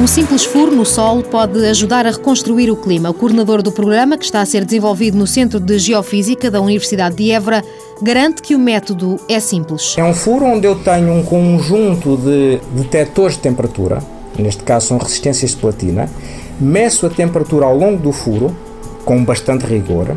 Um simples furo no solo pode ajudar a reconstruir o clima. O coordenador do programa, que está a ser desenvolvido no Centro de Geofísica da Universidade de Évora, garante que o método é simples. É um furo onde eu tenho um conjunto de detectores de temperatura, neste caso são resistências de platina, meço a temperatura ao longo do furo, com bastante rigor,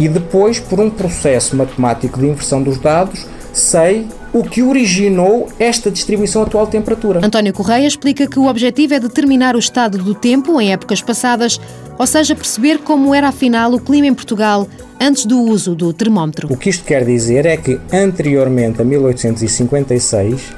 e depois, por um processo matemático de inversão dos dados, sei o que originou esta distribuição atual de temperatura. António Correia explica que o objetivo é determinar o estado do tempo em épocas passadas, ou seja, perceber como era afinal o clima em Portugal antes do uso do termómetro. O que isto quer dizer é que anteriormente a 1856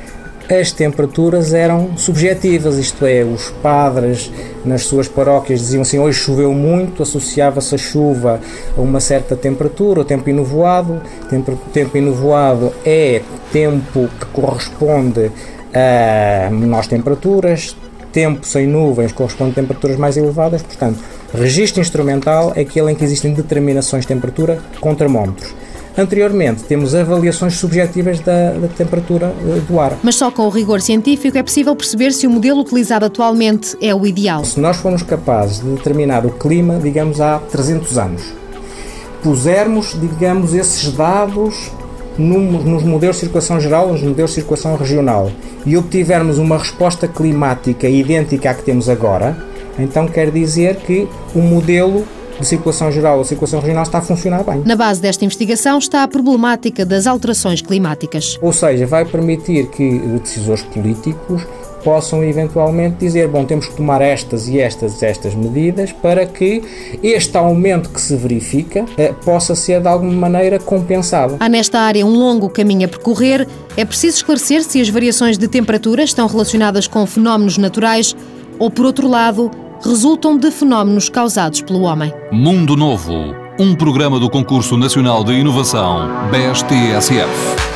as temperaturas eram subjetivas, isto é, os padres nas suas paróquias diziam assim: hoje choveu muito, associava-se a chuva a uma certa temperatura, o tempo enovoado. Tempo, tempo enovoado é tempo que corresponde a menores temperaturas, tempo sem nuvens corresponde a temperaturas mais elevadas, portanto, registro instrumental é aquele em que existem determinações de temperatura com termómetros. Anteriormente, temos avaliações subjetivas da, da, temperatura eh, do ar. Mas só com o rigor científico é possível perceber se o modelo utilizado atualmente é o ideal. Se nós formos capazes de determinar o clima, digamos, há 300 anos, pusermos, digamos, esses dados nos modelos de circulação geral, nos modelos de circulação regional, e obtivermos uma resposta climática idêntica à que temos agora, então quer dizer que o modelo de circulação geral ou circulação regional está a funcionar bem. Na base desta investigação está a problemática das alterações climáticas. Ou seja, vai permitir que decisores políticos possam eventualmente dizer, bom, temos que tomar estas e estas estas medidas para que este aumento que se verifica eh, possa ser de alguma maneira compensado. Há nesta área um longo caminho a percorrer. É preciso esclarecer se as variações de temperatura estão relacionadas com fenómenos naturais ou, por outro lado, resultam de fenómenos causados pelo homem. Mundo Novo, um programa do Concurso Nacional de Inovação, BSTSF.